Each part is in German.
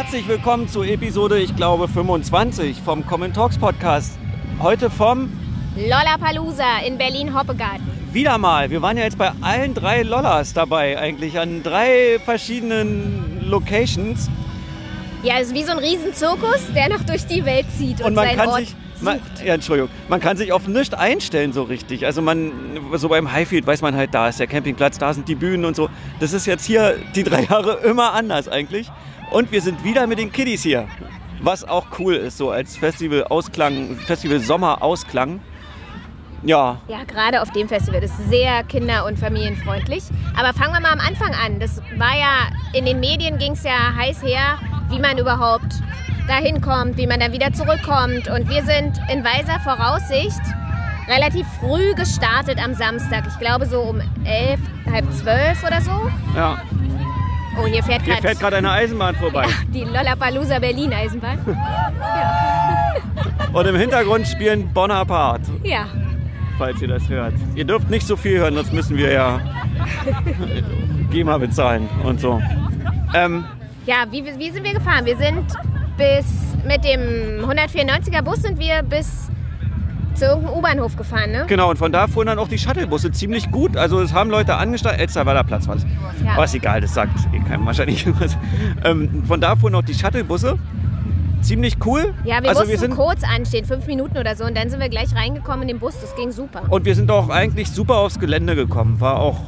Herzlich willkommen zu Episode, ich glaube, 25 vom Common Talks Podcast. Heute vom Lollapalooza in Berlin-Hoppegarten. wieder mal. Wir waren ja jetzt bei allen drei Lollas dabei, eigentlich an drei verschiedenen Locations. Ja, es ist wie so ein Riesenzirkus, der noch durch die Welt zieht und, Und man seinen kann Ort sich. Man, ja, Entschuldigung. Man kann sich auf nichts einstellen so richtig. Also man, so beim Highfield weiß man halt, da ist der Campingplatz, da sind die Bühnen und so. Das ist jetzt hier die drei Jahre immer anders eigentlich. Und wir sind wieder mit den Kiddies hier. Was auch cool ist, so als Festival-Ausklang, Festival-Sommer-Ausklang. Ja, Ja, gerade auf dem Festival. Das ist sehr kinder- und familienfreundlich. Aber fangen wir mal am Anfang an. Das war ja, in den Medien ging es ja heiß her, wie man überhaupt dahin kommt, wie man dann wieder zurückkommt. Und wir sind in weiser Voraussicht relativ früh gestartet am Samstag. Ich glaube so um elf, halb zwölf oder so. ja. Oh, hier fährt Hier gerade fährt gerade eine Eisenbahn vorbei. die Lollapalooza Berlin Eisenbahn. Und im Hintergrund spielen Bonaparte, Ja. falls ihr das hört. Ihr dürft nicht so viel hören, sonst müssen wir ja GEMA bezahlen und so. Ähm, Ja, wie, wie sind wir gefahren? Wir sind bis mit dem 194er Bus sind wir bis zu irgendeinem U-Bahnhof gefahren, ne? genau, und von da fuhren dann auch die Shuttlebusse ziemlich gut. Also es haben Leute angestanden. Elsterwalder Platz war es. Ja. Aber ist egal, das sagt eh keinem wahrscheinlich was. Ähm, von da fuhren auch die Shuttlebusse. Ziemlich cool. Ja, wir also mussten wir sind, kurz anstehen, fünf Minuten oder so, und dann sind wir gleich reingekommen in den Bus. Das ging super. Und wir sind auch eigentlich super aufs Gelände gekommen. War auch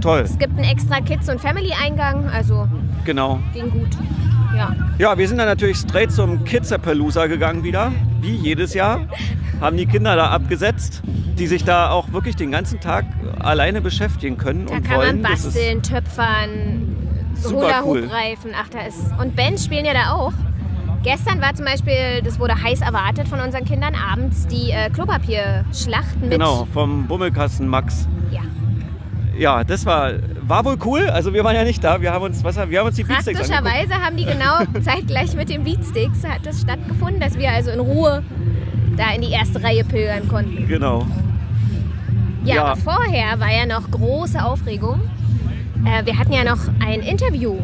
toll. Es gibt einen extra Kids- und Family-Eingang, also Genau. ging gut. Ja. Ja, wir sind dann natürlich straight zum Kidzapalooza gegangen wieder, wie jedes Jahr. Haben die Kinder da abgesetzt, die sich da auch wirklich den ganzen Tag alleine beschäftigen können Da und kann wollen. man basteln, töpfern, Super cool. Hula-Hoop-Reifen. Ach, da ist. Und Bands spielen ja da auch. Gestern war zum Beispiel, das wurde heiß erwartet von unseren Kindern, abends die äh, Klopapierschlacht mit. Genau, vom Bummelkasten Max. Ja. Ja, das war, war wohl cool. Also wir waren ja nicht da. Wir haben uns, was, haben- wir haben uns die Beatsticks. Praktischerweise haben die genau zeitgleich mit den Beatsticks hat das stattgefunden, dass wir also in Ruhe da in die erste Reihe pilgern konnten. Genau. Ja, Ja. aber vorher war ja noch große Aufregung. Äh, wir hatten ja noch ein Interview.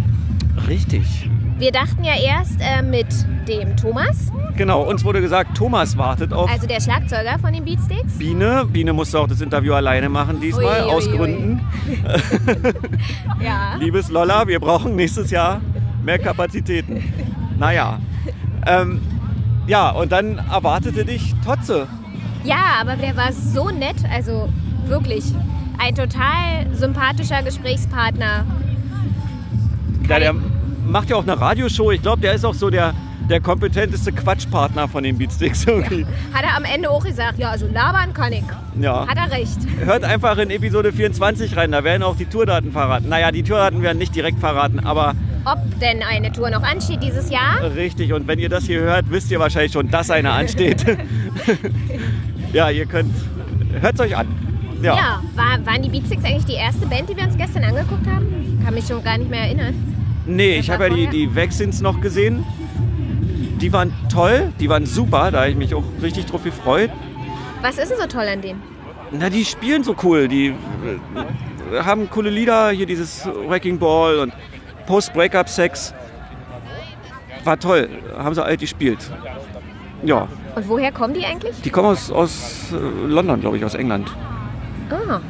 Richtig. Wir dachten ja erst äh, mit dem Thomas, Genau, uns wurde gesagt, Thomas wartet auf also der Schlagzeuger von den Beatsticks. Biene. Biene musste auch das Interview alleine machen diesmal, Ui, ui, aus ui. Gründen. Ja. Liebes Lolla, wir brauchen nächstes Jahr mehr Kapazitäten. Naja. Ähm, ja, und dann erwartete dich Totze. ja, aber der war so nett, also wirklich ein total sympathischer Gesprächspartner. Ja, der macht ja auch eine Radioshow. Ich glaube, der ist auch so der, der kompetenteste Quatschpartner von den Beatsticks irgendwie. Hat er am Ende auch gesagt, ja, also labern kann ich. Ja. Hat er recht. Hört einfach in Episode 24 rein, da werden auch die Tourdaten verraten. Naja, die Tourdaten werden nicht direkt verraten, aber Ob denn eine Tour noch ansteht dieses Jahr? richtig. Und wenn ihr das hier hört, wisst ihr wahrscheinlich schon, dass eine ansteht. ja, ihr könnt, hört es euch an. Ja. Ja, war, waren die Beatsticks eigentlich die erste Band, die wir uns gestern angeguckt haben? Kann mich schon gar nicht mehr erinnern. Nee, ich habe ja die, die Vaccines noch gesehen. Die waren toll, die waren super, da habe ich mich auch richtig drauf gefreut. Was ist denn so toll an denen? Na, die spielen so cool, die äh, haben coole Lieder, hier dieses Wrecking Ball und Post-Breakup Sex. War toll, haben sie alt gespielt. Ja, Und woher kommen die eigentlich? die kommen aus, aus äh, London, glaube ich, aus England. Ah,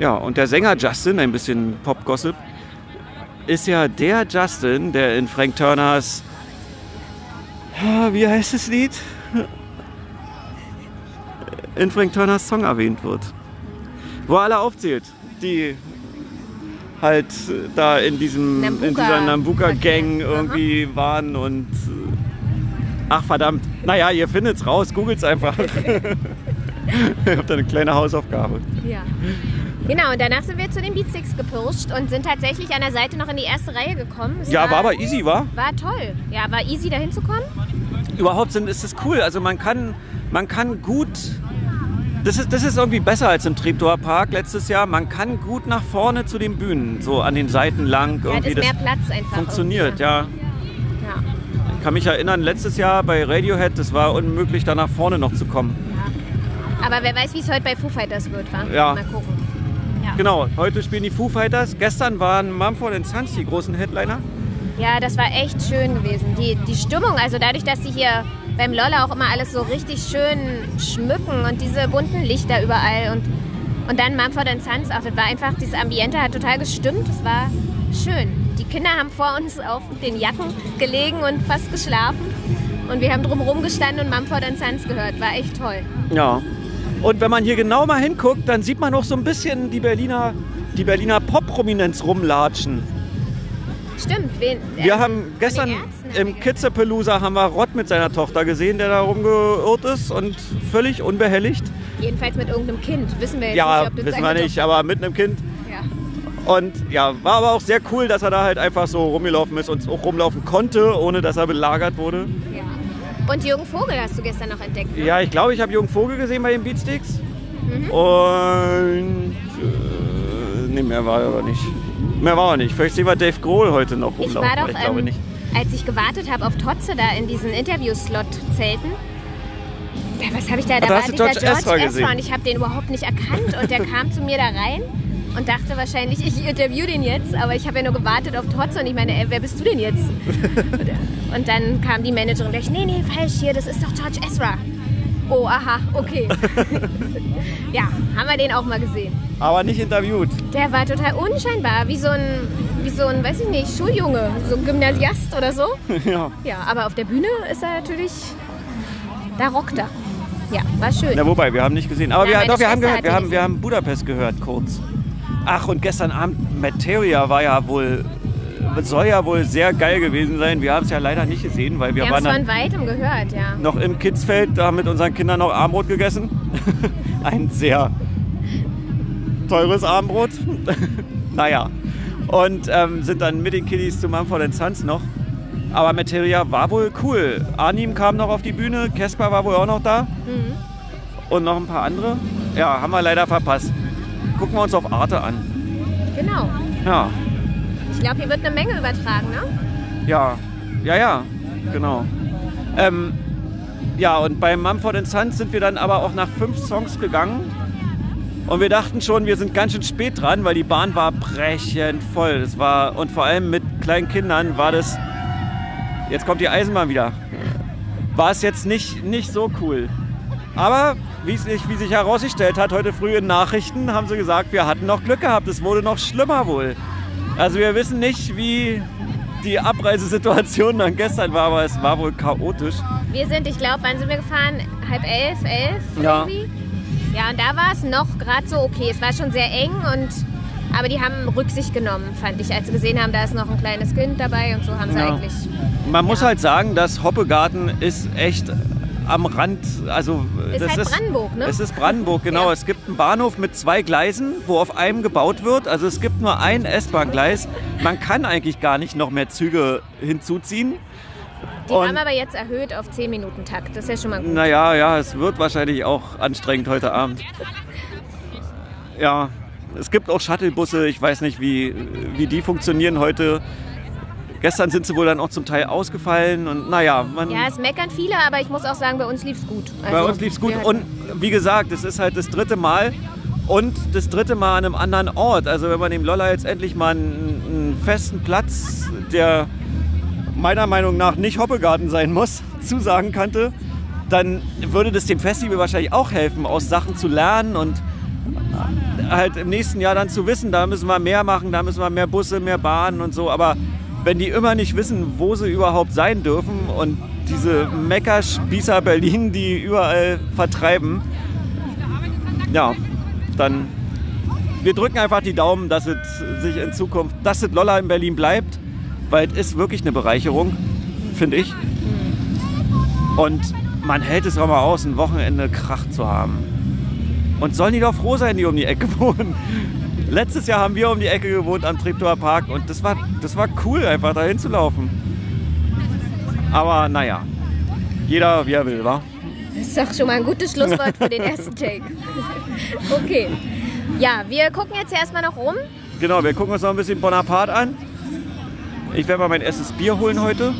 Ja, und der Sänger Justin, ein bisschen Pop-Gossip, ist ja der Justin, der in Frank Turners. Ah, Wie heißt das Lied? In Frank Turners Song erwähnt wird. Wo er alle aufzählt, die halt äh, da in, diesem, in Nambuka- dieser Nambuka-Gang Aha. irgendwie waren und. äh, Ach verdammt. Naja, ihr findet's raus, googelt's einfach. Ihr habt da eine kleine Hausaufgabe. ja. Genau, und danach sind wir zu den Beatsticks gepirscht und sind tatsächlich an der Seite noch in die erste Reihe gekommen. Es Ja, war aber easy, war? War toll. Ja, war easy, da hinzukommen. Überhaupt sind, ist es cool. Also man kann, man kann gut. Das ist, das ist irgendwie besser als im Treptower Park letztes Jahr. Man kann gut nach vorne zu den Bühnen, so an den Seiten lang. Ja, Irgendwie ist mehr Platz einfach. funktioniert, ja. ja. Ich kann mich erinnern, letztes Jahr bei Radiohead, das war unmöglich, da nach vorne noch zu kommen. Aber wer weiß, wie es heute bei Foo Fighters wird, wa? Ja. Mal gucken. Ja. Genau, heute spielen die Foo Fighters. Gestern waren Mumford Sons die großen Headliner. Ja, das war echt schön gewesen. Die, die Stimmung, also dadurch, dass sie hier beim Lolla auch immer alles so richtig schön schmücken und diese bunten Lichter überall und, und dann Mumford Sons auch, das war einfach, dieses Ambiente hat total gestimmt, das war schön. Die Kinder haben vor uns auf den Jacken gelegen und fast geschlafen und wir haben drumherum gestanden und Mumford Sons gehört, war echt toll. Ja. Und wenn man hier genau mal hinguckt, dann sieht man auch so ein bisschen die Berliner, die Berliner Pop-Prominenz rumlatschen. Stimmt. Wen, Wir ähm, haben gestern im. Kitzepelooza haben wir Rott mit seiner Tochter gesehen, der da rumgeirrt ist und völlig unbehelligt. Jedenfalls mit irgendeinem Kind, wissen wir jetzt Ja, nicht, das wissen wir nicht, aber mit einem Kind. Ja. Und ja, war aber auch sehr cool, dass er da halt einfach so rumgelaufen ist und auch rumlaufen konnte, ohne dass er belagert wurde. Und Jürgen Vogel hast du gestern noch entdeckt. Ne? Ja, ich glaube, ich habe Jürgen Vogel gesehen bei den Beatsticks. Mhm. Und. Äh, nee, mehr war er aber nicht. Mehr war er nicht. Vielleicht sehen wir Dave Grohl heute noch Ich rumlaufen. war aber doch, ich glaube ähm, nicht. als ich gewartet habe auf Totze da in diesen Interview-Slot-Zelten. Was habe ich da? Da da war hast du dieser George Ezra gesehen. und ich habe den überhaupt nicht erkannt und der kam zu mir da rein und dachte wahrscheinlich, ich interview den jetzt, aber ich habe ja nur gewartet auf Totze und ich meine, ey, wer bist du denn jetzt? und dann kam die Managerin und dachte, nee, nee, falsch hier, das ist doch George Ezra. Oh, aha, okay. ja, haben wir den auch mal gesehen. Aber nicht interviewt. Der war total unscheinbar, wie so ein, wie so ein, weiß ich nicht, Schuljunge, so ein Gymnasiast oder so. ja. Ja, aber auf der Bühne ist er natürlich, da rockt er. Ja, war schön. Na, wobei, wir haben nicht gesehen. Aber Ja, wir, doch, wir haben gehört, wir haben, wir haben Budapest gehört, kurz. Ach, und gestern Abend, Materia war ja wohl, äh, soll ja wohl sehr geil gewesen sein. Wir haben es ja leider nicht gesehen, weil wir, Wir haben waren von weitem gehört, ja. noch im Kidsfeld, da mit unseren Kindern noch Armbrot gegessen. Ein sehr teures Armbrot. naja. Und ähm, sind dann mit den Kiddies zu Mumford Sons noch. Aber Materia war wohl cool. Arnim kam noch auf die Bühne, Kesper war wohl auch noch da. Mhm. Und noch ein paar andere. Ja, haben wir leider verpasst. Gucken wir uns auf Arte an. Genau. Ja, Ich glaube, hier wird eine Menge übertragen, ne? ja, ja, ja, genau. Ähm, ja, und bei Mumford Sons sind wir dann aber auch nach fünf Songs gegangen. Und wir dachten schon, wir sind ganz schön spät dran, weil die Bahn war brechend voll. Das war, und vor allem mit kleinen Kindern war das. Jetzt kommt die Eisenbahn wieder. War es jetzt nicht, nicht so cool. Aber wie sich, wie sich herausgestellt hat, heute früh in Nachrichten haben sie gesagt, wir hatten noch Glück gehabt. Es wurde noch schlimmer wohl. Also wir wissen nicht, wie die Abreisesituation dann gestern war, aber es war wohl chaotisch. Wir sind, ich glaube, wann sind wir gefahren? Halb elf, elf Ja. irgendwie? Ja, und da war es noch gerade so okay. Es war schon sehr eng und aber die haben Rücksicht genommen, fand ich, als sie gesehen haben, da ist noch ein kleines Kind dabei und so haben sie Ja. eigentlich. Man muss Ja. halt sagen, dass Hoppegarten ist echt am Rand, also Ist das halt ist Brandenburg, ne? Es ist Brandenburg, genau. Ja. Es gibt einen Bahnhof mit zwei Gleisen, wo auf einem gebaut wird. Also es gibt nur ein S-Bahn-Gleis. Man kann eigentlich gar nicht noch mehr Züge hinzuziehen. Die Und- haben aber jetzt erhöht auf 10 Minuten Takt. Das ist ja schon mal gut. Naja, ja, es wird wahrscheinlich auch anstrengend heute Abend. Ja, es gibt auch Shuttlebusse. Ich weiß nicht, wie, wie die funktionieren heute. Gestern sind sie wohl dann auch zum Teil ausgefallen und naja, man, Ja, es meckern viele, aber ich muss auch sagen, bei uns lief's gut. bei Also, uns lief es gut. Und wie gesagt, es ist halt das dritte Mal und das dritte Mal an einem anderen Ort. Also wenn man dem Lolla jetzt endlich mal einen, einen festen Platz, der meiner Meinung nach nicht Hoppegarten sein muss, zusagen könnte, dann würde das dem Festival wahrscheinlich auch helfen, aus Sachen zu lernen und halt im nächsten Jahr dann zu wissen, da müssen wir mehr machen, da müssen wir mehr Busse, mehr Bahnen und so. Aber wenn die immer nicht wissen, wo sie überhaupt sein dürfen und diese Meckerspießer Berlin, die überall vertreiben, ja, dann wir drücken einfach die Daumen, dass es sich in Zukunft, dass es Lolla in Berlin bleibt, weil es ist wirklich eine Bereicherung, finde ich. Und man hält es auch mal aus, ein Wochenende Krach zu haben. Und sollen die doch froh sein, die um die Ecke wohnen. Letztes Jahr haben wir um die Ecke gewohnt am Treptower Park und das war, das war cool, einfach dahin zu laufen. Aber naja, jeder wie er will, wa? Das ist doch schon mal ein gutes Schlusswort für den ersten Take. Okay. Ja, wir gucken jetzt erstmal noch rum. Genau, wir gucken uns noch ein bisschen Bonaparte an. Ich werde mal mein erstes Bier holen heute.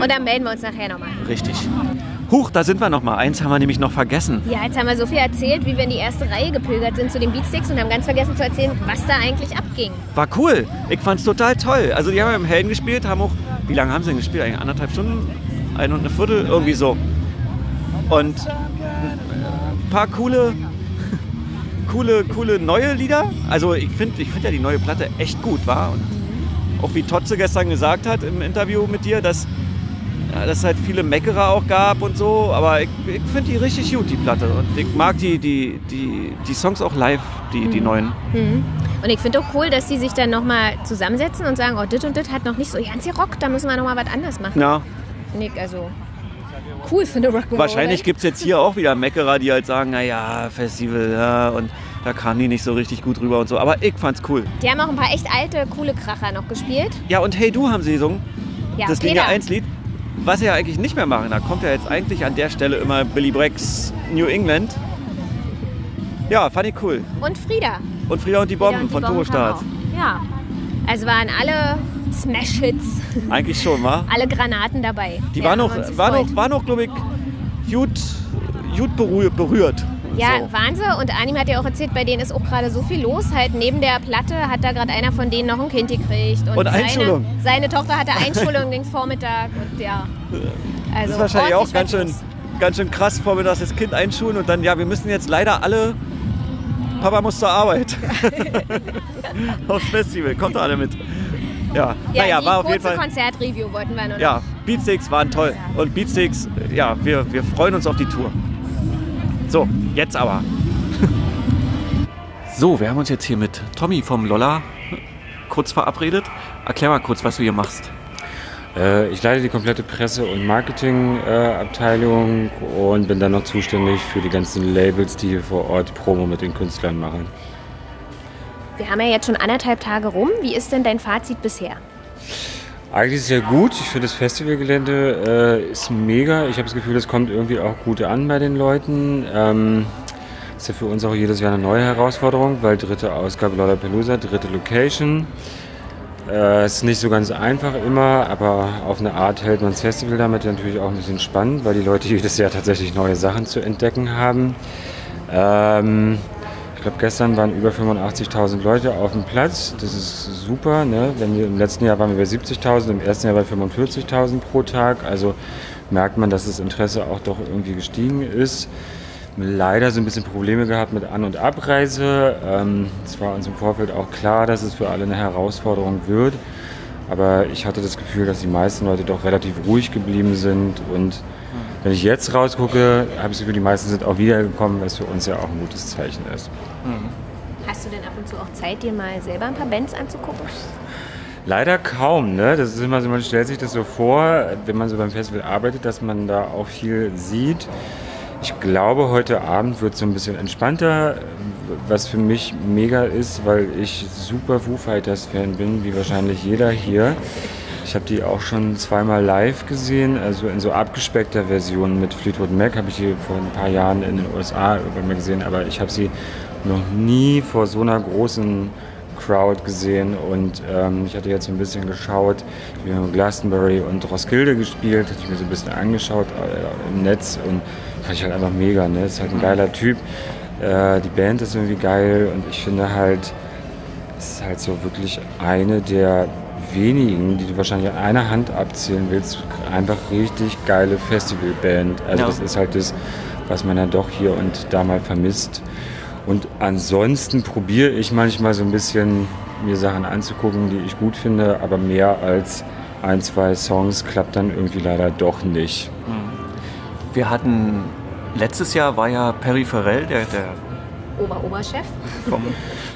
Und dann melden wir uns nachher nochmal. Richtig. Huch, da sind wir noch mal. Eins haben wir nämlich noch vergessen. Ja, jetzt haben wir so viel erzählt, wie wir in die erste Reihe gepilgert sind zu den Beatsticks und haben ganz vergessen zu erzählen, was da eigentlich abging. War cool. Ich fand's total toll. Also die haben im Helden gespielt, haben auch, wie lange haben sie denn gespielt? Eigentlich anderthalb Stunden? Ein und eine Viertel? Irgendwie so. Und ein paar coole, coole, coole neue Lieder. Also ich finde ich find ja die neue Platte echt gut, war. Und auch wie Totze gestern gesagt hat im Interview mit dir, dass ja, dass es halt viele Meckerer auch gab und so, aber ich, ich finde die richtig gut, die Platte. Und ich mag die, die, die, die Songs auch live, die, die neuen. Mhm. Und ich finde auch cool, dass sie sich dann nochmal zusammensetzen und sagen, oh, dit und dit hat noch nicht so ganz gerockt, da müssen wir nochmal was anderes machen. Ja, Finde ich also cool für eine Rock'n'Roll. wahrscheinlich gibt es jetzt hier auch wieder Meckerer, die halt sagen, naja, Festival, ja, und da kamen die nicht so richtig gut rüber und so. Aber ich fand's cool. Die haben auch ein paar echt alte, coole Kracher noch gespielt. Ja, und Hey Du haben sie gesungen, Ja, das. Linie 1 Lied. Was sie ja eigentlich nicht mehr machen, da kommt ja jetzt eigentlich an der Stelle immer Billy Brecks New England. Ja, fand ich cool. Und Frieda. Und Frieda und die Bomben und die von Bomben Turbostart. Ja. Also waren alle Smash-Hits, Eigentlich schon, wa? alle Granaten dabei. Die Ja, war haben noch, war noch, war noch glaube ich, gut, gut berührt. Ja, so. Wahnsinn. Und Anim hat ja auch erzählt, bei denen ist auch gerade so viel los. Halt neben der Platte hat da gerade einer von denen noch ein Kind gekriegt. Und, Und Einschulung. Seine, seine Tochter hatte Einschulung den Vormittag. Und ja. Also Das ist wahrscheinlich auch ganz schön, los. ganz schön krass, vormittags das Kind einschulen und dann, ja, wir müssen jetzt leider alle, Papa muss zur Arbeit. Aufs Festival, kommt alle mit. Ja, Ja, naja, war auf jeden Fall. Konzertreview wollten wir noch. Ja, Beatsticks waren toll. Und Beatsticks, ja, wir, wir freuen uns auf die Tour. So, jetzt aber. So, wir haben uns jetzt hier mit Tommy vom Lolla kurz verabredet. Erklär mal kurz, was du hier machst. Äh, Ich leite die komplette Presse- und Marketingabteilung und bin dann noch zuständig für die ganzen Labels, die hier vor Ort Promo mit den Künstlern machen. Wir haben ja jetzt schon anderthalb Tage rum. Wie ist denn dein Fazit bisher? Eigentlich sehr gut. Ich finde das Festivalgelände äh, ist mega. Ich habe das Gefühl, es kommt irgendwie auch gut an bei den Leuten. Ähm, ist ja für uns auch jedes Jahr eine neue Herausforderung, weil dritte Ausgabe Lollapalooza, dritte Location. Äh, ist nicht so ganz einfach immer, aber auf eine Art hält man das Festival damit natürlich auch ein bisschen spannend, weil die Leute jedes Jahr tatsächlich neue Sachen zu entdecken haben. Ähm, ich glaube, gestern waren über 85.000 Leute auf dem Platz. Das ist super. Ne? Wenn wir, Im letzten Jahr waren wir bei 70.000, im ersten Jahr bei 45.000 pro Tag. Also merkt man, dass das Interesse auch doch irgendwie gestiegen ist. Leider so ein bisschen Probleme gehabt mit An- und Abreise. Ähm, Es war uns im Vorfeld auch klar, dass es für alle eine Herausforderung wird. Aber ich hatte das Gefühl, dass die meisten Leute doch relativ ruhig geblieben sind. Und wenn ich jetzt rausgucke, habe ich das Gefühl, die meisten sind auch wiedergekommen, was für uns ja auch ein gutes Zeichen ist. Hast du denn ab und zu auch Zeit, dir mal selber ein paar Bands anzugucken? Leider kaum, ne? Das ist immer so, man stellt sich das so vor, wenn man so beim Festival arbeitet, dass man da auch viel sieht. Ich glaube, heute Abend wird es so ein bisschen entspannter, was für mich mega ist, weil ich super Foo Fighters Fan bin, wie wahrscheinlich jeder hier. Ich habe die auch schon zweimal live gesehen, also in so abgespeckter Version mit Fleetwood Mac habe ich die vor ein paar Jahren in den USA irgendwann mal gesehen, aber ich habe sie noch nie vor so einer großen Crowd gesehen und ähm, ich hatte jetzt so ein bisschen geschaut, wir haben Glastonbury und Roskilde gespielt, hatte ich mir so ein bisschen angeschaut äh, im Netz und fand ich halt einfach mega, ne? Ist halt ein geiler Typ. Äh, die Band ist irgendwie geil und ich finde halt, es ist halt so wirklich eine der wenigen, die du wahrscheinlich an einer Hand abzählen willst, einfach richtig geile Festivalband. Also Ja. das ist halt das, was man dann doch hier und da mal vermisst. Und ansonsten probiere ich manchmal so ein bisschen mir Sachen anzugucken, die ich gut finde, aber mehr als ein, zwei Songs klappt dann irgendwie leider doch nicht. Wir hatten, letztes Jahr war ja Perry Farrell, der, der Ober-Oberchef. vom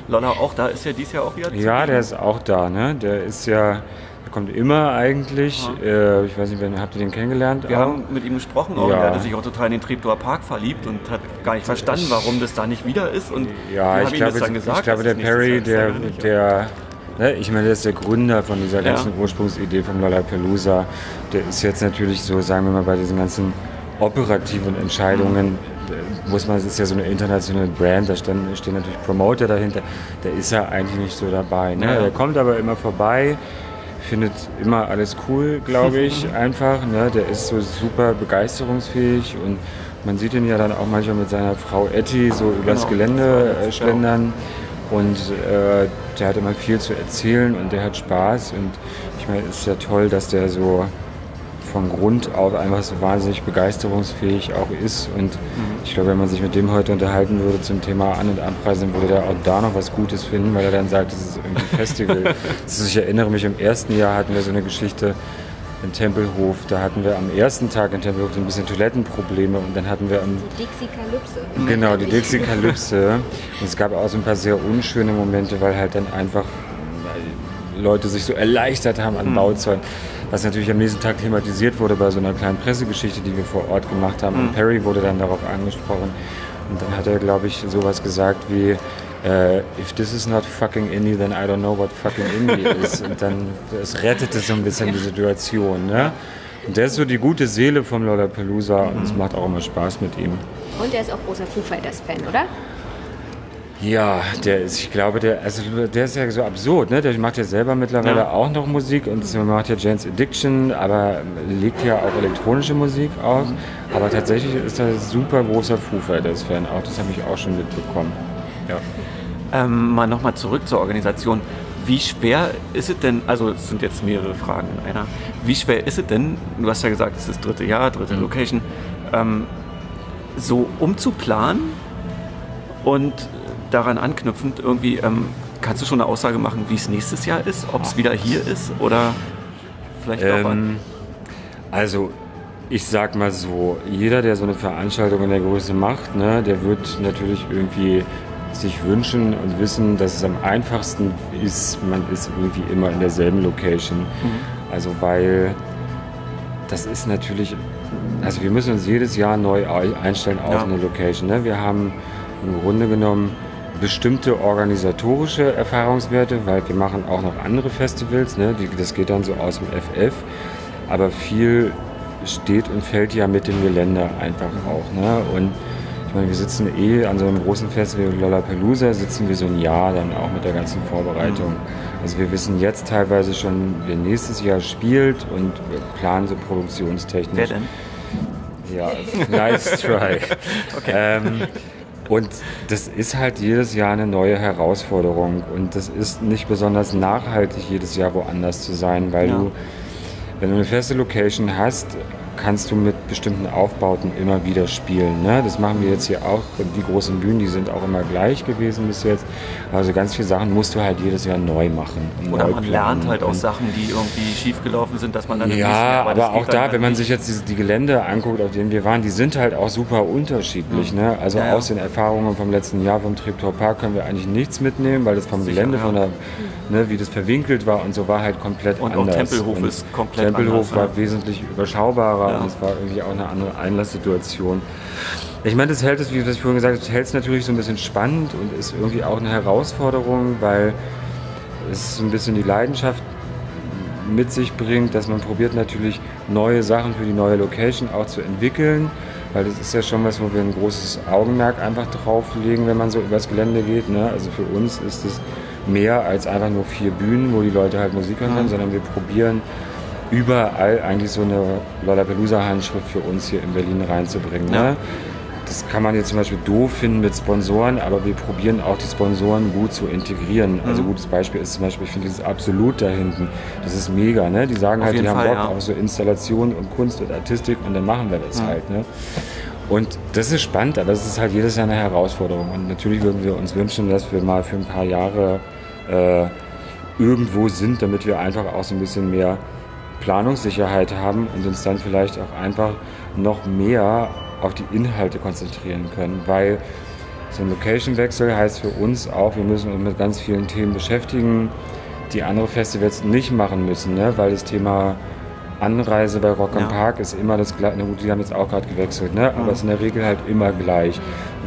Lolla auch da ist ja dies Jahr auch wieder. zu Ja, der ist auch da, ne? Der ist ja, der kommt immer eigentlich. Äh, ich weiß nicht, wen, habt ihr den kennengelernt? Wir auch? haben mit ihm gesprochen auch. Ja. und Er hatte sich auch total in den Treptower Park verliebt und hat gar nicht verstanden, warum das da nicht wieder ist. Und Ja, ich glaube, das dann gesagt, ich glaube der Perry, der, der, ne, ich meine, der ist der Gründer von dieser Ja. ganzen Ursprungsidee vom Lollapalooza. Der ist jetzt natürlich so, sagen wir mal, bei diesen ganzen operativen Entscheidungen, äh, muss man, es ist ja so eine internationale Brand, da stehen, stehen natürlich Promoter dahinter, da ist er eigentlich nicht so dabei. Ne? Ja. Der kommt aber immer vorbei, findet immer alles cool, glaube ich, einfach. Ne? Der ist so super begeisterungsfähig und man sieht ihn ja dann auch manchmal mit seiner Frau Etty so übers Genau. Gelände äh, schlendern und äh, der hat immer viel zu erzählen und der hat Spaß und ich meine, es ist ja toll, dass der so von Grund auf einfach so wahnsinnig begeisterungsfähig auch ist und ich glaube, wenn man sich mit dem heute unterhalten würde zum Thema An- und Abreisen, würde der auch da noch was Gutes finden, weil er dann sagt, das ist irgendwie ein Festival. also ich erinnere mich, im ersten Jahr hatten wir so eine Geschichte in Tempelhof, da hatten wir am ersten Tag in Tempelhof so ein bisschen Toilettenprobleme und dann hatten wir am Dixie-Kalypse. Genau, die Dixie-Kalypse. Und es gab auch so ein paar sehr unschöne Momente, weil halt dann einfach Leute sich so erleichtert haben an Bauzäunen. Was natürlich am nächsten Tag thematisiert wurde bei so einer kleinen Pressegeschichte, die wir vor Ort gemacht haben. Und Perry wurde dann darauf angesprochen. Und dann hat er, glaube ich, sowas gesagt wie, äh, if this is not fucking Indie, then I don't know what fucking Indie is. Und dann, es rettete so ein bisschen die Situation. Ne? Und der ist so die gute Seele vom Lollapalooza und es macht auch immer Spaß mit ihm. Und er ist auch großer Foo Fighters-Fan, oder? Ja, der ist, ich glaube, der, also der ist ja so absurd, ne? Der macht ja selber mittlerweile Ja. auch noch Musik und macht ja Jane's Addiction, aber legt ja auch elektronische Musik aus. Aber tatsächlich ist er super großer Foo Fighters-Fan auch, das habe ich auch schon mitbekommen. Ja. Ähm, mal nochmal zurück zur Organisation. Wie schwer ist es denn, also es sind jetzt mehrere Fragen in einer, wie schwer ist es denn, du hast ja gesagt, es ist das dritte Jahr, dritte Location, ähm, so umzuplanen und daran anknüpfend irgendwie, ähm, kannst du schon eine Aussage machen, wie es nächstes Jahr ist, ob es wieder hier ist oder vielleicht auch an? Ähm, also, ich sag mal so, jeder, der so eine Veranstaltung in der Größe macht, ne, der wird natürlich irgendwie sich wünschen und wissen, dass es am einfachsten ist, man ist irgendwie immer in derselben Location. Also, weil das ist natürlich, also wir müssen uns jedes Jahr neu ei- einstellen auf Ja. eine Location. Ne? Wir haben im Grunde genommen bestimmte organisatorische Erfahrungswerte, weil wir machen auch noch andere Festivals, ne? Das geht dann so aus dem FF, aber viel steht und fällt ja mit dem Gelände einfach auch. Ne? Und ich meine, wir sitzen eh an so einem großen Festival wie Lollapalooza, sitzen wir so ein Jahr dann auch mit der ganzen Vorbereitung. Also wir wissen jetzt teilweise schon, wer nächstes Jahr spielt und wir planen so produktionstechnisch. Wer denn? Ja, nice try. ähm, und das ist halt jedes Jahr eine neue Herausforderung und das ist nicht besonders nachhaltig, jedes Jahr woanders zu sein, weil Ja. du, wenn du eine feste Location hast, kannst du mit bestimmten Aufbauten immer wieder spielen. Ne? Das machen wir jetzt hier auch. Die großen Bühnen, die sind auch immer gleich gewesen bis jetzt. Also ganz viele Sachen musst du halt jedes Jahr neu machen. und Oder neu man lernt halt Und- aus Sachen, die irgendwie schiefgelaufen sind, dass man dann ja, aber, das auch da, halt wenn man sich jetzt diese, die Gelände anguckt, auf denen wir waren, die sind halt auch super unterschiedlich. Ne? Also Ja, ja. aus den Erfahrungen vom letzten Jahr vom Treptower Park können wir eigentlich nichts mitnehmen, weil das vom Sicher, Gelände, ja. von der, ne, wie das verwinkelt war und so war halt komplett Und auch anders. Tempelhof und ist komplett Tempelhof anders, war ja. wesentlich überschaubarer Ja. und es war irgendwie auch eine andere Einlasssituation. Ich meine, das hält es, wie ich vorhin gesagt habe, das hält es natürlich so ein bisschen spannend und ist irgendwie auch eine Herausforderung, weil es ein bisschen die Leidenschaft mit sich bringt, dass man probiert natürlich neue Sachen für die neue Location auch zu entwickeln, weil das ist ja schon was, wo wir ein großes Augenmerk einfach drauf legen, wenn man so übers Gelände geht. Ne? Also für uns ist es mehr als einfach nur vier Bühnen, wo die Leute halt Musik hören können, sondern wir probieren überall eigentlich so eine Lollapalooza-Handschrift für uns hier in Berlin reinzubringen. Ja. Ne? Das kann man jetzt zum Beispiel doof finden mit Sponsoren, aber wir probieren auch die Sponsoren gut zu integrieren. Also Mhm. gutes Beispiel ist zum Beispiel, ich finde dieses Absolut da hinten, das ist mega, ne? Die sagen Auf halt, die jeden haben Fall, Bock ja. auf so Installation und Kunst und Artistik und dann machen wir das Mhm. halt, ne? Und das ist spannend, aber es ist halt jedes Jahr eine Herausforderung. Und natürlich würden wir uns wünschen, dass wir mal für ein paar Jahre äh, irgendwo sind, damit wir einfach auch so ein bisschen mehr Planungssicherheit haben und uns dann vielleicht auch einfach noch mehr auf die Inhalte konzentrieren können. Weil So ein Location-Wechsel heißt für uns auch, wir müssen uns mit ganz vielen Themen beschäftigen, die andere Festivals nicht machen müssen, ne? weil das Thema Anreise bei Rock am Ja. Park ist immer das gleiche. Na gut, die haben jetzt auch gerade gewechselt, ne? aber es ist in der Regel halt immer gleich.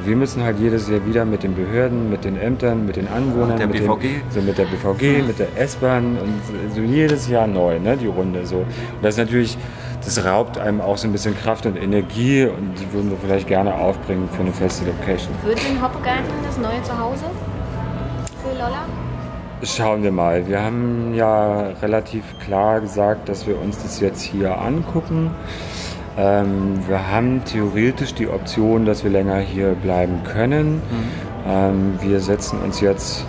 Wir müssen halt jedes Jahr wieder mit den Behörden, mit den Ämtern, mit den Anwohnern, Der mit, BVG. Den, so mit der BVG, mit der S-Bahn und so jedes Jahr neu, ne? die Runde so. Und das ist natürlich, das raubt einem auch so ein bisschen Kraft und Energie und die würden wir vielleicht gerne aufbringen für eine feste Location. Wird in Hoppegarten das neue Zuhause für Lolla? Schauen wir mal. Wir haben ja relativ klar gesagt, dass wir uns das jetzt hier angucken. Ähm, wir haben theoretisch die Option, dass wir länger hier bleiben können. Ähm, wir setzen uns jetzt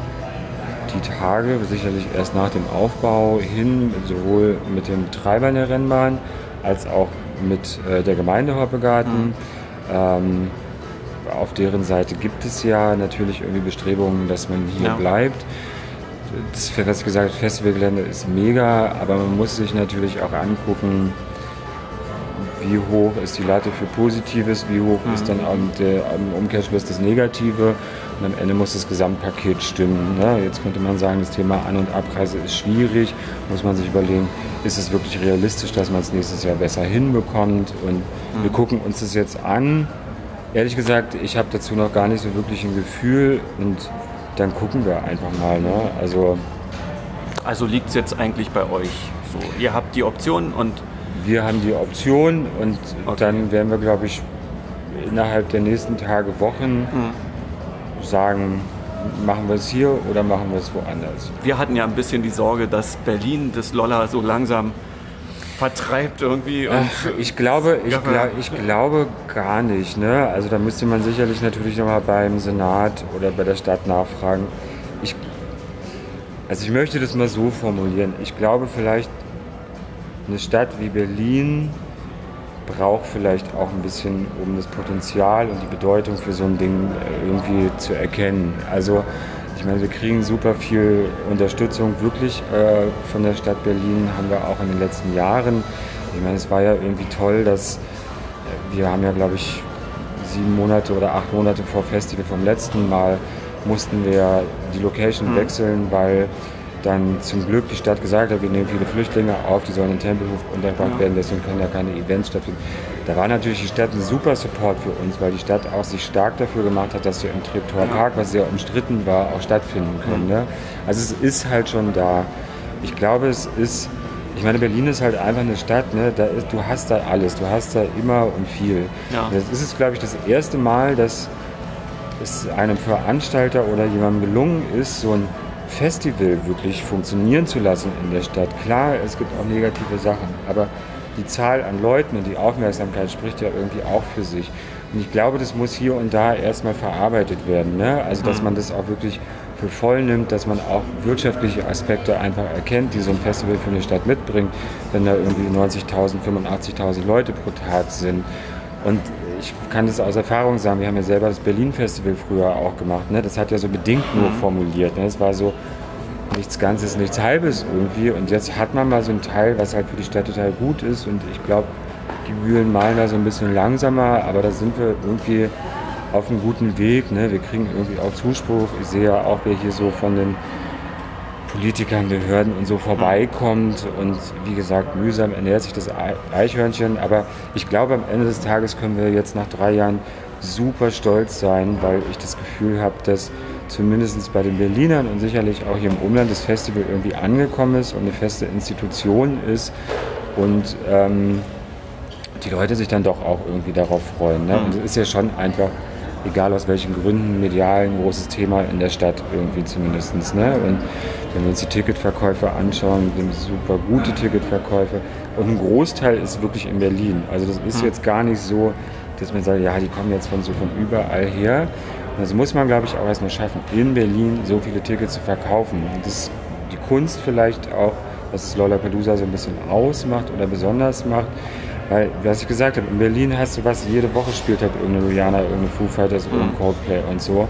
die Tage, sicherlich erst nach dem Aufbau hin, sowohl mit den Betreibern der Rennbahn als auch mit äh, der Gemeinde Hoppegarten. Ähm, auf deren Seite gibt es ja natürlich irgendwie Bestrebungen, dass man hier Ja. bleibt. Das, was ich gesagt Festivalgelände ist mega, aber man muss sich natürlich auch angucken, wie hoch ist die Latte für Positives, wie hoch ist dann am, der, am Umkehrschluss das Negative und am Ende muss das Gesamtpaket stimmen. Ne? Jetzt könnte man sagen, das Thema An- und Abreise ist schwierig, muss man sich überlegen, ist es wirklich realistisch, dass man es nächstes Jahr besser hinbekommt und wir gucken uns das jetzt an. Ehrlich gesagt, ich habe dazu noch gar nicht so wirklich ein Gefühl und dann gucken wir einfach mal. Ne? Also Also liegt es jetzt eigentlich bei euch. So, ihr habt die Option und Wir haben die Option und Okay. dann werden wir, glaube ich, innerhalb der nächsten Tage, Wochen sagen, machen wir es hier oder machen wir es woanders. wir hatten ja ein bisschen die Sorge, dass Berlin das Lolla so langsam vertreibt irgendwie. Ach, ich glaube, ich, glaub, ich glaube gar nicht. Ne? Also da müsste man sicherlich natürlich nochmal beim Senat oder bei der Stadt nachfragen. Ich, also ich möchte das mal so formulieren. Ich glaube vielleicht, eine Stadt wie Berlin braucht vielleicht auch ein bisschen, um das Potenzial und die Bedeutung für so ein Ding äh, irgendwie zu erkennen. Also ich meine, wir kriegen super viel Unterstützung wirklich äh, von der Stadt Berlin, haben wir auch in den letzten Jahren. Ich meine, es war ja irgendwie toll, dass äh, wir haben ja, glaube ich, sieben Monate oder acht Monate vor Festival vom letzten Mal mussten wir die Location wechseln, weil dann zum Glück die Stadt gesagt hat, wir nehmen viele Flüchtlinge auf, die sollen in Tempelhof untergebracht werden, deswegen können ja keine Events stattfinden. Da war natürlich die Stadt ein super Support für uns, weil die Stadt auch sich stark dafür gemacht hat, dass wir im Treptower Park, was sehr umstritten war, auch stattfinden können. Ne? Also es ist halt schon da. Ich glaube, es ist, ich meine, Berlin ist halt einfach eine Stadt, ne? da ist, du hast da alles, du hast da immer und viel. Ja. Das ist es, glaube ich, das erste Mal, dass es einem Veranstalter oder jemandem gelungen ist, so ein Festival wirklich funktionieren zu lassen in der Stadt. Klar, es gibt auch negative Sachen, aber die Zahl an Leuten und die Aufmerksamkeit spricht ja irgendwie auch für sich. Und ich glaube, das muss hier und da erstmal verarbeitet werden. Ne? Also, dass man das auch wirklich für voll nimmt, dass man auch wirtschaftliche Aspekte einfach erkennt, die so ein Festival für eine Stadt mitbringt, wenn da irgendwie 90.000, 85.000 Leute pro Tag sind. Und ich kann das aus Erfahrung sagen, wir haben ja selber das Berlin-Festival früher auch gemacht. Ne? Das hat ja so bedingt nur formuliert. Ne? Es war so nichts Ganzes, nichts Halbes irgendwie. Und jetzt hat man mal so einen Teil, was halt für die Stadt total gut ist. Und ich glaube, die Mühlen malen da so ein bisschen langsamer, aber da sind wir irgendwie auf einem guten Weg. Ne? Wir kriegen irgendwie auch Zuspruch. Ich sehe ja auch, wer hier so von den Politikern, Behörden und so vorbeikommt. Und wie gesagt, mühsam ernährt sich das Ei- Eichhörnchen. Aber ich glaube, am Ende des Tages können wir jetzt nach drei Jahren super stolz sein, weil ich das Gefühl habe, dass zumindest bei den Berlinern und sicherlich auch hier im Umland das Festival irgendwie angekommen ist und eine feste Institution ist. Und ähm, die Leute sich dann doch auch irgendwie darauf freuen. Ne? Und es ist ja schon einfach, egal aus welchen Gründen, medial ein großes Thema in der Stadt irgendwie zumindest. Ne? Und wenn wir uns die Ticketverkäufe anschauen, sind super gute Ticketverkäufe. Und ein Großteil ist wirklich in Berlin. Also das ist jetzt gar nicht so, dass man sagt, ja, die kommen jetzt von so von überall her. Das muss man, glaube ich, auch erstmal schaffen, in Berlin so viele Tickets zu verkaufen. Und das ist die Kunst vielleicht auch, was Lollapalooza so ein bisschen ausmacht oder besonders macht. Weil, was ich gesagt habe, in Berlin hast du was, jede Woche spielt halt irgendeine Rihanna, irgendeine Foo Fighters, irgendein Coldplay und so.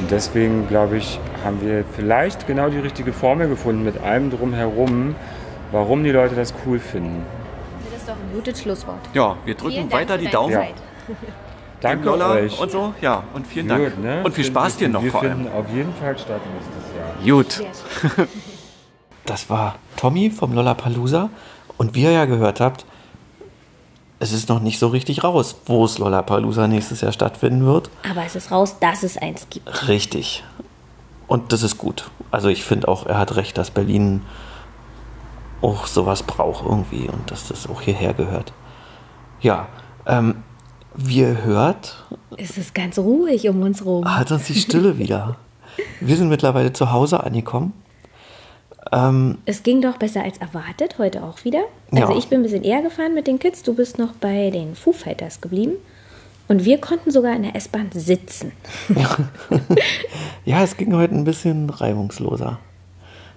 Und deswegen, glaube ich, haben wir vielleicht genau die richtige Formel gefunden mit allem drumherum, warum die Leute das cool finden. Das ist doch ein gutes Schlusswort. ja, wir drücken Dank weiter die Daumen. Zeit. Danke Lolla euch. und so. Ja, und vielen Dank. Gut, ne? Und viel Spaß dir noch Wir vor allem. finden auf jeden Fall statt nächstes Jahr. Gut. Das war Tommy vom Lollapalooza. Und wie ihr ja gehört habt, es ist noch nicht so richtig raus, wo es Lollapalooza nächstes Jahr stattfinden wird. Aber es ist raus, dass es eins gibt. Richtig. Und das ist gut. Also ich finde auch, er hat recht, dass Berlin auch sowas braucht irgendwie und dass das auch hierher gehört. Ja, ähm, wie ihr hört, Es ist ganz ruhig um uns rum. hat uns die Stille wieder. Wir sind mittlerweile zu Hause angekommen. Ähm, Es ging doch besser als erwartet, heute auch wieder. Also Ja. ich bin ein bisschen eher gefahren mit den Kids, du bist noch bei den Foo Fighters geblieben. Und wir konnten sogar in der S-Bahn sitzen. ja, es ging heute ein bisschen reibungsloser.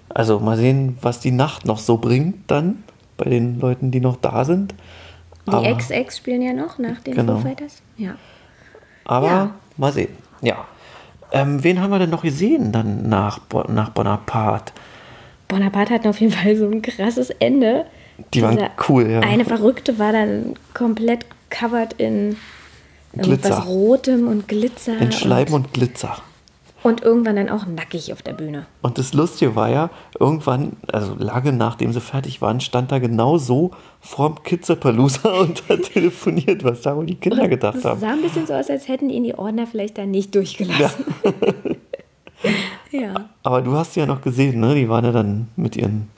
Also mal sehen, was die Nacht noch so bringt dann bei den Leuten, die noch da sind. Die Aber- Ex-Ex spielen ja noch nach den Genau. Foo Fighters. Ja. Aber Ja. mal sehen. Ja. Ähm, wen haben wir denn noch gesehen dann nach, nach Bonaparte? Bonaparte hat auf jeden Fall so ein krasses Ende. Die waren Dieser cool, ja. Eine Verrückte war dann komplett covered in Glitzer. Rotem und Glitzer. In Schleim und, und Glitzer. und irgendwann dann auch nackig auf der Bühne. Und das Lustige war ja, irgendwann, also lange nachdem sie fertig waren, stand da genau so vorm Kitzerpalooza und hat telefoniert, was da wohl die Kinder gedacht Das haben. sah ein bisschen so aus, als hätten ihn die Ordner vielleicht da nicht durchgelassen. Ja. Aber du hast sie ja noch gesehen, ne? Die waren ja dann mit ihren,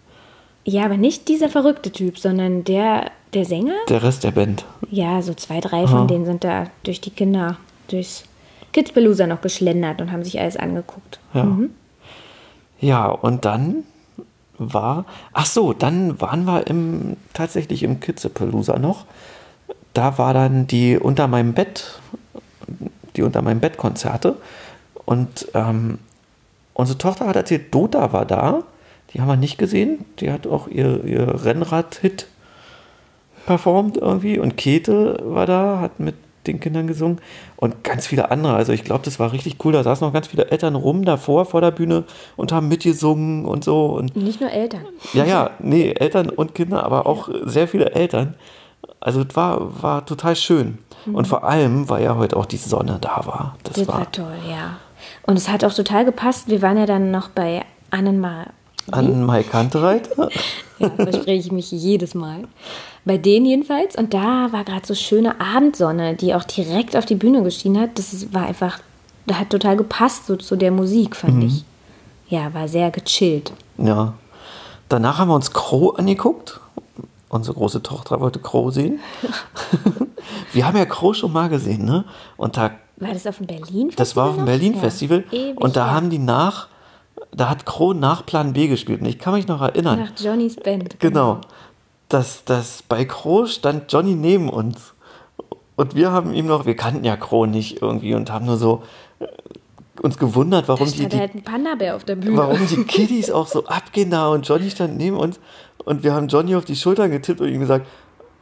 ja, aber nicht dieser verrückte Typ, sondern der, der Sänger. der Rest der Band. Ja, so zwei, drei von denen sind da durch die Kinder, durchs Kitzbelooser noch geschlendert und haben sich alles angeguckt. Ja. Ja, und dann war, ach so, dann waren wir im, tatsächlich im Kitzepalooza noch. Da war dann die unter meinem Bett, die unter meinem Bett Konzerte. Und ähm, unsere Tochter hat erzählt, Dota war da. Die haben wir nicht gesehen. Die hat auch ihr, ihr Rennrad-Hit performt irgendwie. Und Käthe war da, hat mit den Kindern gesungen. Und ganz viele andere. Also ich glaube, das war richtig cool. Da saßen noch ganz viele Eltern rum davor vor der Bühne und haben mitgesungen und so. Und Nicht nur Eltern. ja, ja, nee, Eltern und Kinder, aber auch sehr viele Eltern. Also es war, war total schön. Und vor allem, weil ja heute auch die Sonne da war. Das, Das war war toll, ja. Und es hat auch total gepasst. Wir waren ja dann noch bei Annenmar. an Mai Kantereit. Ja, verspreche ich mich jedes Mal. Bei denen jedenfalls. Und da war gerade so schöne Abendsonne, die auch direkt auf die Bühne geschienen hat. Das war einfach, da hat total gepasst so zu der Musik, fand ich. Ja, war sehr gechillt. Ja. Danach haben wir uns Crow angeguckt. Unsere große Tochter wollte Crow sehen. wir haben ja Crow schon mal gesehen, ne? Und da War das auf dem Berlin-Festival? Das war auf dem? Berlin-Festival. Ja, und da haben die nach, da hat Crow nach Plan B gespielt. Und ich kann mich noch erinnern. Nach Johnnys Band. Genau. Dass, dass bei Crow stand Johnny neben uns. Und wir haben ihm noch, wir kannten ja Crow nicht irgendwie und haben nur so uns gewundert, warum die, die, halt ein Panda-Bär auf der Bühne. warum die Kiddies auch so abgehen da und Johnny stand neben uns und wir haben Johnny auf die Schultern getippt und ihm gesagt,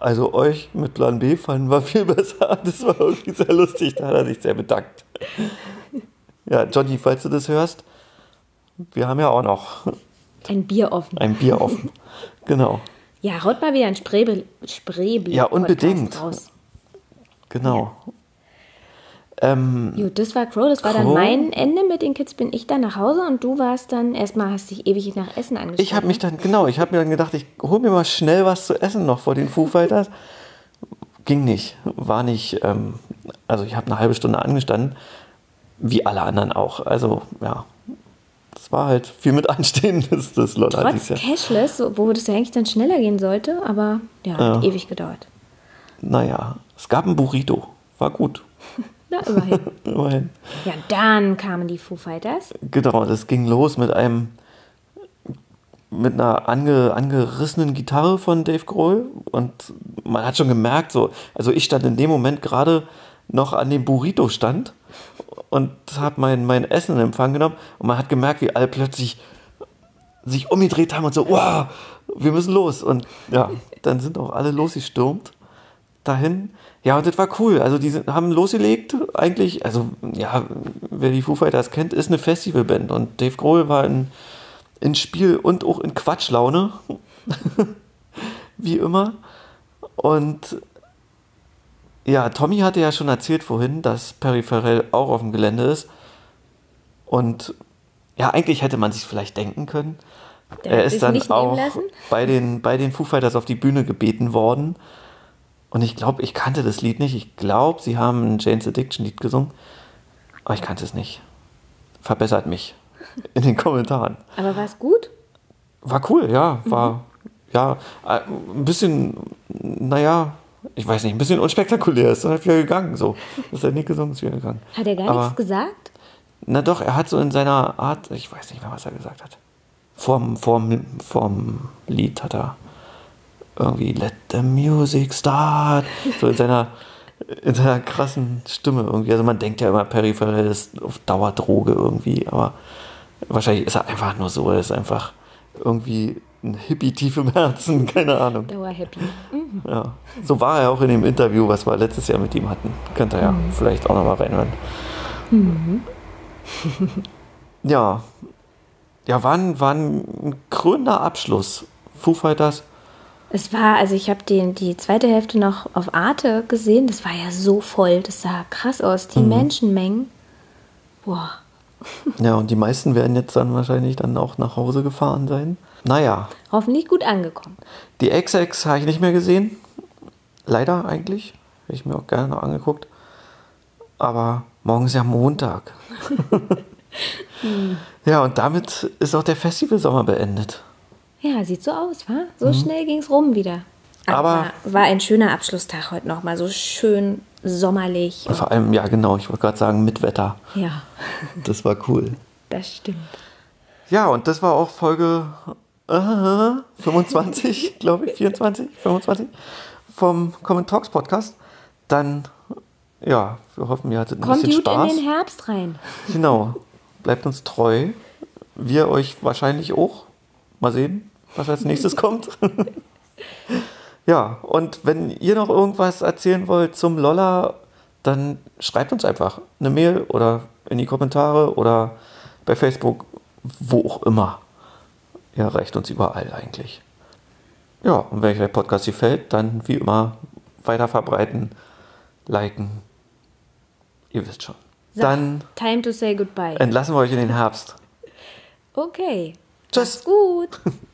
also euch mit Plan B fanden wir viel besser. Das war irgendwie sehr lustig, da hat er sich sehr bedankt. Ja, Johnny, falls du das hörst, wir haben ja auch noch Ein Bier offen. ein Bier offen. Genau, Ja, haut mal wieder ein Spreebier Spreebier Ja, unbedingt. Raus. genau. Ähm, Gut, das war Crow, das war dann mein Ende. Mit den Kids bin ich dann nach Hause und du warst dann, erstmal hast dich ewig nach Essen angeschaut. ich habe mich dann, genau, ich habe mir dann gedacht, ich hole mir mal schnell was zu essen noch vor den Foo Fighters. Ging nicht, war nicht, ähm, also ich habe eine halbe Stunde angestanden, wie alle anderen auch. Also, ja, es war halt viel mit Anstehen, das, Lolla Trotz Jahr. Cashless, wo das ja eigentlich dann schneller gehen sollte, aber ja, hat Ja. ewig gedauert. Naja, es gab ein Burrito, war gut, Na, immerhin. immerhin. ja, dann kamen die Foo Fighters. Genau, das ging los mit einem mit einer ange, angerissenen Gitarre von Dave Grohl und man hat schon gemerkt, so, also ich stand in dem Moment gerade noch an dem Burrito stand und habe mein, mein Essen in Empfang genommen und man hat gemerkt, wie alle plötzlich sich umgedreht haben und so, wow, wir müssen los. Und ja, dann sind auch alle losgestürmt dahin. Ja, und das war cool. Also die sind, haben losgelegt eigentlich, also ja, wer die Foo Fighters kennt, ist eine Festivalband und Dave Grohl war in, in Spiel und auch in Quatschlaune, wie immer. Und Ja, Tommy hatte ja schon erzählt vorhin, dass Perry Farrell auch auf dem Gelände ist. Und ja, eigentlich hätte man sich vielleicht denken können. Der er ist dann auch bei den, bei den Foo Fighters auf die Bühne gebeten worden. Und ich glaube, ich kannte das Lied nicht. Ich glaube, sie haben ein Jane's Addiction Lied gesungen. Aber ich kannte es nicht. Verbessert mich in den Kommentaren. Aber war es gut? War cool, ja. War, ja, äh, ein bisschen, naja, ich weiß nicht, ein bisschen unspektakulär. Ist dann halt wieder gegangen, so. Ist halt nicht gesungen, ist wieder gegangen. Hat er gar Aber- nichts gesagt? Na doch, er hat so in seiner Art, ich weiß nicht mehr, was er gesagt hat. Vorm, vorm, vorm Lied hat er irgendwie Let the Music Start. So in seiner, in seiner krassen Stimme irgendwie. Also man denkt ja immer, Perry Farrell ist auf Dauerdroge irgendwie, aber wahrscheinlich ist er einfach nur so. Er ist einfach irgendwie ein Hippie tief im Herzen, keine Ahnung. Dauer happy. Ja. So war er auch in dem Interview, was wir letztes Jahr mit ihm hatten. Könnt ihr ja vielleicht auch nochmal reinhören. ja. Ja, war ein, war ein krönender Abschluss. Foo Fighters. Es war, also ich habe die zweite Hälfte noch auf Arte gesehen. Das war ja so voll. Das sah krass aus. Die Menschenmengen. Boah. Ja, und die meisten werden jetzt dann wahrscheinlich dann auch nach Hause gefahren sein. Naja, Hoffentlich gut angekommen. die XX habe ich nicht mehr gesehen. Leider eigentlich. Hätte ich mir auch gerne noch angeguckt. Aber morgen ist ja Montag. Ja, und damit ist auch der Festivalsommer beendet. Ja, sieht so aus, wa? So schnell ging es rum wieder. Mhm. Aber- war ein schöner Abschlusstag heute nochmal. So schön sommerlich. Vor allem, ja genau, ich wollte gerade sagen, mit Wetter. Ja, Das war cool. das stimmt. Ja, und das war auch Folge äh, 25, glaube ich, 24, 25 vom Common Talks Podcast. Dann, ja, wir hoffen, ihr hattet ein Kommt bisschen gut Spaß. in den Herbst rein. Genau, bleibt uns treu. Wir euch wahrscheinlich auch. Mal sehen, was als nächstes kommt. ja, und wenn ihr noch irgendwas erzählen wollt zum Lolla, dann schreibt uns einfach eine Mail oder in die Kommentare oder bei Facebook, wo auch immer. Ihr erreicht uns überall eigentlich. Ja, und wenn euch der Podcast gefällt, dann wie immer weiter verbreiten, liken. Ihr wisst schon. So, Dann Time to say goodbye. entlassen wir euch in den Herbst. Okay. Tschüss. Gut.